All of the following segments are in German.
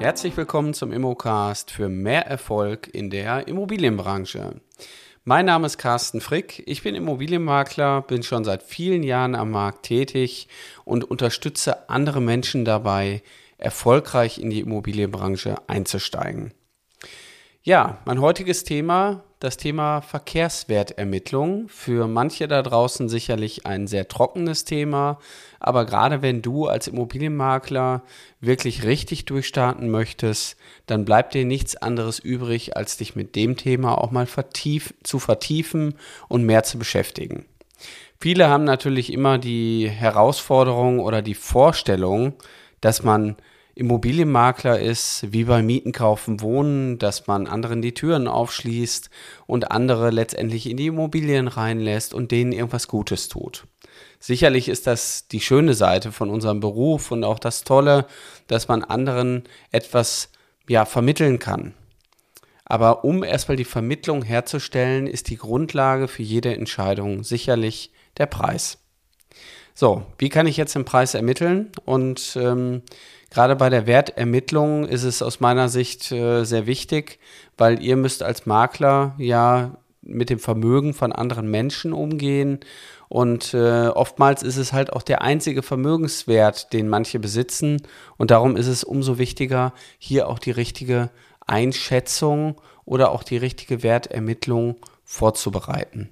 Herzlich willkommen zum Immocast für mehr Erfolg in der Immobilienbranche. Mein Name ist Carsten Frick, ich bin Immobilienmakler, bin schon seit vielen Jahren am Markt tätig und unterstütze andere Menschen dabei, erfolgreich in die Immobilienbranche einzusteigen. Ja, mein heutiges Thema, das Thema Verkehrswertermittlung. Für manche da draußen sicherlich ein sehr trockenes Thema, aber gerade wenn du als Immobilienmakler wirklich richtig durchstarten möchtest, dann bleibt dir nichts anderes übrig, als dich mit dem Thema auch mal vertief, zu vertiefen und mehr zu beschäftigen. Viele haben natürlich immer die Herausforderung oder die Vorstellung, dass man Immobilienmakler ist, wie bei Mieten, Kaufen, Wohnen, dass man anderen die Türen aufschließt und andere letztendlich in die Immobilien reinlässt und denen irgendwas Gutes tut. Sicherlich ist das die schöne Seite von unserem Beruf und auch das Tolle, dass man anderen etwas ja, vermitteln kann. Aber um erstmal die Vermittlung herzustellen, ist die Grundlage für jede Entscheidung sicherlich der Preis. So, wie kann ich jetzt den Preis ermitteln? Und ähm, Gerade bei der Wertermittlung ist es aus meiner Sicht äh, sehr wichtig, weil ihr müsst als Makler ja mit dem Vermögen von anderen Menschen umgehen und äh, oftmals ist es halt auch der einzige Vermögenswert, den manche besitzen und darum ist es umso wichtiger, hier auch die richtige Einschätzung oder auch die richtige Wertermittlung vorzubereiten.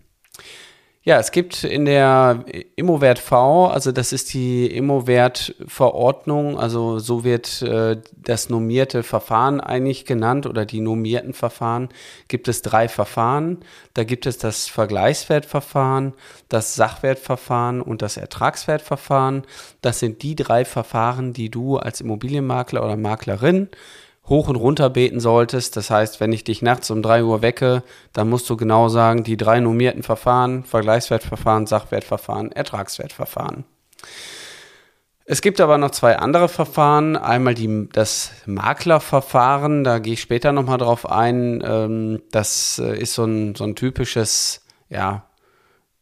Ja, es gibt in der Immowert V, also das ist die Immowert Verordnung, also so wird äh, das normierte Verfahren eigentlich genannt oder die normierten Verfahren, gibt es drei Verfahren. Da gibt es das Vergleichswertverfahren, das Sachwertverfahren und das Ertragswertverfahren. Das sind die drei Verfahren, die du als Immobilienmakler oder Maklerin hoch und runter beten solltest. Das heißt, wenn ich dich nachts um drei Uhr wecke, dann musst du genau sagen, die drei normierten Verfahren, Vergleichswertverfahren, Sachwertverfahren, Ertragswertverfahren. Es gibt aber noch zwei andere Verfahren. Einmal die, das Maklerverfahren, da gehe ich später nochmal drauf ein. Ähm, das äh, ist so ein, so ein typisches, ja,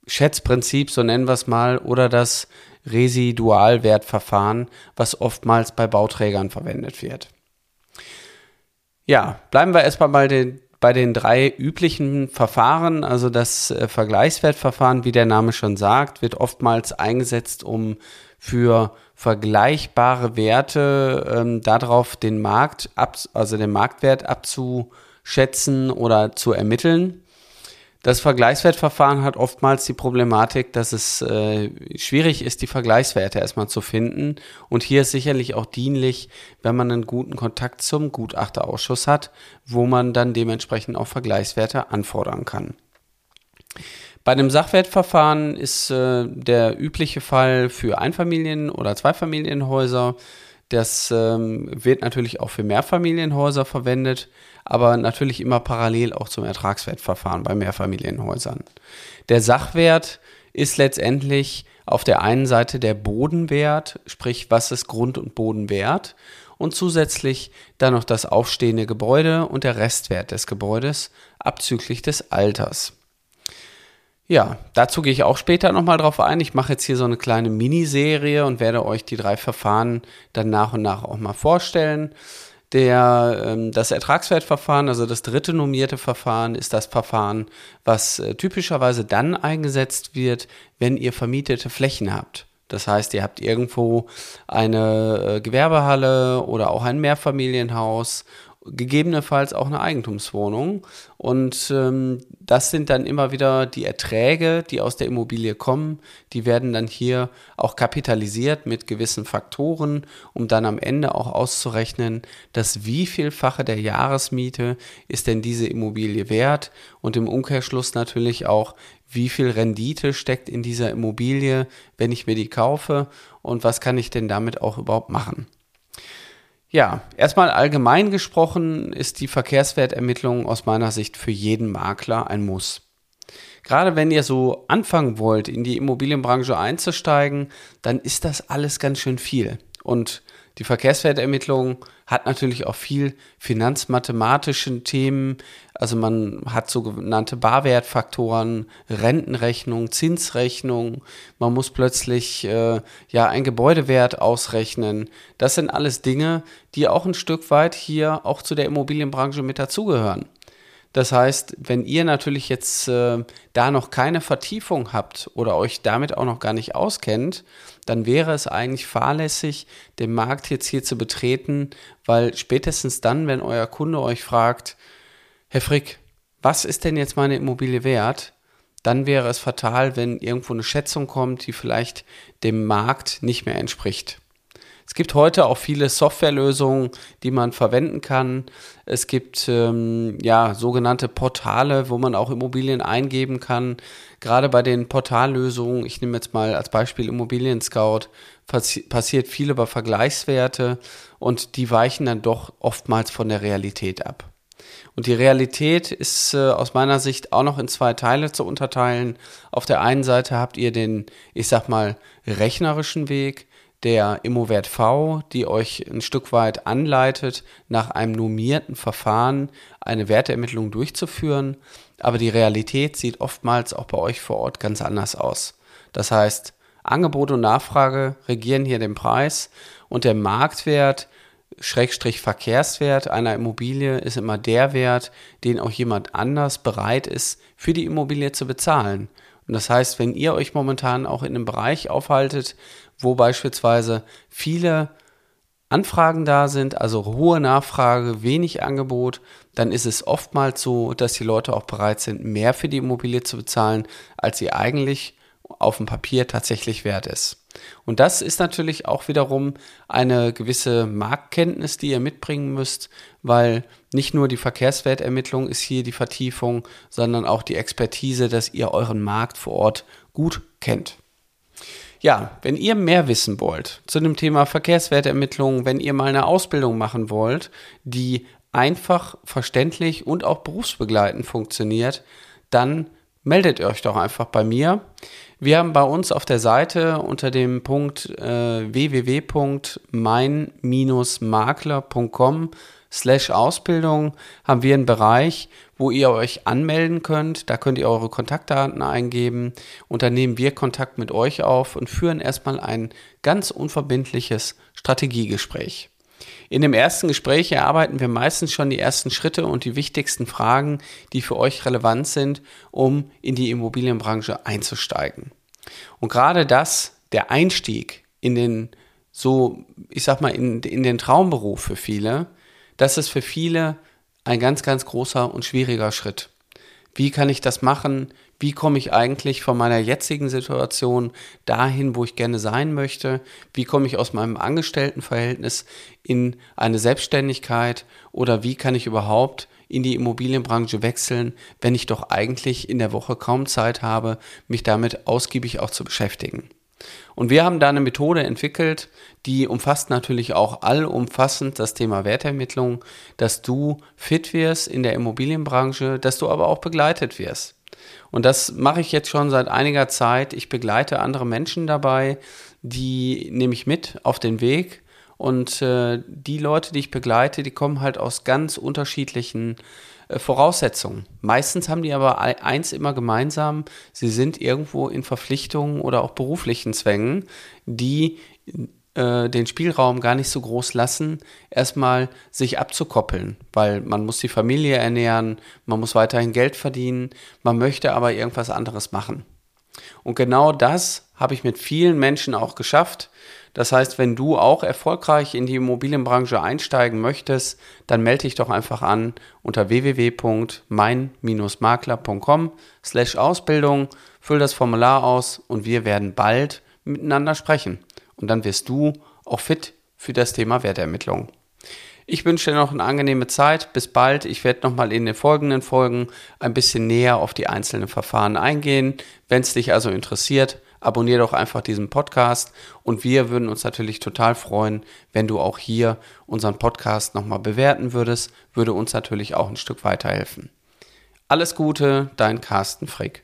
Schätzprinzip, so nennen wir es mal, oder das Residualwertverfahren, was oftmals bei Bauträgern verwendet wird. Ja, bleiben wir erstmal bei den, bei den drei üblichen Verfahren. Also das äh, Vergleichswertverfahren, wie der Name schon sagt, wird oftmals eingesetzt, um für vergleichbare Werte ähm, darauf den Markt, ab, also den Marktwert abzuschätzen oder zu ermitteln. Das Vergleichswertverfahren hat oftmals die Problematik, dass es äh, schwierig ist, die Vergleichswerte erstmal zu finden. Und hier ist sicherlich auch dienlich, wenn man einen guten Kontakt zum Gutachterausschuss hat, wo man dann dementsprechend auch Vergleichswerte anfordern kann. Bei dem Sachwertverfahren ist äh, der übliche Fall für Einfamilien- oder Zweifamilienhäuser. Das ähm, wird natürlich auch für Mehrfamilienhäuser verwendet aber natürlich immer parallel auch zum Ertragswertverfahren bei Mehrfamilienhäusern. Der Sachwert ist letztendlich auf der einen Seite der Bodenwert, sprich was ist Grund und Boden wert und zusätzlich dann noch das aufstehende Gebäude und der Restwert des Gebäudes abzüglich des Alters. Ja, dazu gehe ich auch später nochmal drauf ein. Ich mache jetzt hier so eine kleine Miniserie und werde euch die drei Verfahren dann nach und nach auch mal vorstellen. Der, ähm, das Ertragswertverfahren, also das dritte normierte Verfahren, ist das Verfahren, was äh, typischerweise dann eingesetzt wird, wenn ihr vermietete Flächen habt. Das heißt, ihr habt irgendwo eine äh, Gewerbehalle oder auch ein Mehrfamilienhaus gegebenenfalls auch eine Eigentumswohnung. Und ähm, das sind dann immer wieder die Erträge, die aus der Immobilie kommen. Die werden dann hier auch kapitalisiert mit gewissen Faktoren, um dann am Ende auch auszurechnen, dass wie vielfache der Jahresmiete ist denn diese Immobilie wert und im Umkehrschluss natürlich auch, wie viel Rendite steckt in dieser Immobilie, wenn ich mir die kaufe und was kann ich denn damit auch überhaupt machen. Ja, erstmal allgemein gesprochen ist die Verkehrswertermittlung aus meiner Sicht für jeden Makler ein Muss. Gerade wenn ihr so anfangen wollt, in die Immobilienbranche einzusteigen, dann ist das alles ganz schön viel. Und Die Verkehrswertermittlung hat natürlich auch viel finanzmathematische Themen. Also man hat sogenannte Barwertfaktoren, Rentenrechnung, Zinsrechnung. Man muss plötzlich äh, ja ein Gebäudewert ausrechnen. Das sind alles Dinge, die auch ein Stück weit hier auch zu der Immobilienbranche mit dazugehören. Das heißt, wenn ihr natürlich jetzt äh, da noch keine Vertiefung habt oder euch damit auch noch gar nicht auskennt, dann wäre es eigentlich fahrlässig, den Markt jetzt hier zu betreten, weil spätestens dann, wenn euer Kunde euch fragt, Herr Frick, was ist denn jetzt meine Immobilie wert? Dann wäre es fatal, wenn irgendwo eine Schätzung kommt, die vielleicht dem Markt nicht mehr entspricht. Es gibt heute auch viele Softwarelösungen, die man verwenden kann. Es gibt ähm, ja sogenannte Portale, wo man auch Immobilien eingeben kann. Gerade bei den Portallösungen, ich nehme jetzt mal als Beispiel Immobilien Scout, passi passiert viel über Vergleichswerte und die weichen dann doch oftmals von der Realität ab. Und die Realität ist äh, aus meiner Sicht auch noch in zwei Teile zu unterteilen. Auf der einen Seite habt ihr den, ich sag mal, rechnerischen Weg der Immowert V, die euch ein Stück weit anleitet, nach einem normierten Verfahren eine Werteermittlung durchzuführen. Aber die Realität sieht oftmals auch bei euch vor Ort ganz anders aus. Das heißt, Angebot und Nachfrage regieren hier den Preis und der Marktwert, Schrägstrich Verkehrswert einer Immobilie ist immer der Wert, den auch jemand anders bereit ist, für die Immobilie zu bezahlen. Und das heißt, wenn ihr euch momentan auch in einem Bereich aufhaltet, wo beispielsweise viele Anfragen da sind, also hohe Nachfrage, wenig Angebot, dann ist es oftmals so, dass die Leute auch bereit sind, mehr für die Immobilie zu bezahlen, als sie eigentlich auf dem Papier tatsächlich wert ist. Und das ist natürlich auch wiederum eine gewisse Marktkenntnis, die ihr mitbringen müsst, weil nicht nur die Verkehrswertermittlung ist hier die Vertiefung, sondern auch die Expertise, dass ihr euren Markt vor Ort gut kennt. Ja, wenn ihr mehr wissen wollt zu dem Thema Verkehrswertermittlung, wenn ihr mal eine Ausbildung machen wollt, die einfach, verständlich und auch berufsbegleitend funktioniert, dann meldet euch doch einfach bei mir. Wir haben bei uns auf der Seite unter dem Punkt äh, www.mein-makler.com slash Ausbildung haben wir einen Bereich, wo ihr euch anmelden könnt. Da könnt ihr eure Kontaktdaten eingeben und dann nehmen wir Kontakt mit euch auf und führen erstmal ein ganz unverbindliches Strategiegespräch. In dem ersten Gespräch erarbeiten wir meistens schon die ersten Schritte und die wichtigsten Fragen, die für euch relevant sind, um in die Immobilienbranche einzusteigen. Und gerade das, der Einstieg in den so, ich sag mal, in, in den Traumberuf für viele, das ist für viele ein ganz, ganz großer und schwieriger Schritt. Wie kann ich das machen? Wie komme ich eigentlich von meiner jetzigen Situation dahin, wo ich gerne sein möchte? Wie komme ich aus meinem Angestelltenverhältnis in eine Selbstständigkeit? Oder wie kann ich überhaupt in die Immobilienbranche wechseln, wenn ich doch eigentlich in der Woche kaum Zeit habe, mich damit ausgiebig auch zu beschäftigen? Und wir haben da eine Methode entwickelt, die umfasst natürlich auch allumfassend das Thema Wertermittlung, dass du fit wirst in der Immobilienbranche, dass du aber auch begleitet wirst. Und das mache ich jetzt schon seit einiger Zeit. Ich begleite andere Menschen dabei, die nehme ich mit auf den Weg. Und äh, die Leute, die ich begleite, die kommen halt aus ganz unterschiedlichen äh, Voraussetzungen. Meistens haben die aber eins immer gemeinsam, sie sind irgendwo in Verpflichtungen oder auch beruflichen Zwängen, die äh, den Spielraum gar nicht so groß lassen, erstmal sich abzukoppeln, weil man muss die Familie ernähren, man muss weiterhin Geld verdienen, man möchte aber irgendwas anderes machen. Und genau das habe ich mit vielen Menschen auch geschafft. Das heißt, wenn du auch erfolgreich in die Immobilienbranche einsteigen möchtest, dann melde dich doch einfach an unter www.mein-makler.com slash Ausbildung, füll das Formular aus und wir werden bald miteinander sprechen. Und dann wirst du auch fit für das Thema Wertermittlung. Ich wünsche dir noch eine angenehme Zeit. Bis bald. Ich werde nochmal in den folgenden Folgen ein bisschen näher auf die einzelnen Verfahren eingehen. Wenn es dich also interessiert, abonniere doch einfach diesen Podcast und wir würden uns natürlich total freuen, wenn du auch hier unseren Podcast nochmal bewerten würdest, würde uns natürlich auch ein Stück weiterhelfen. Alles Gute, dein Carsten Frick.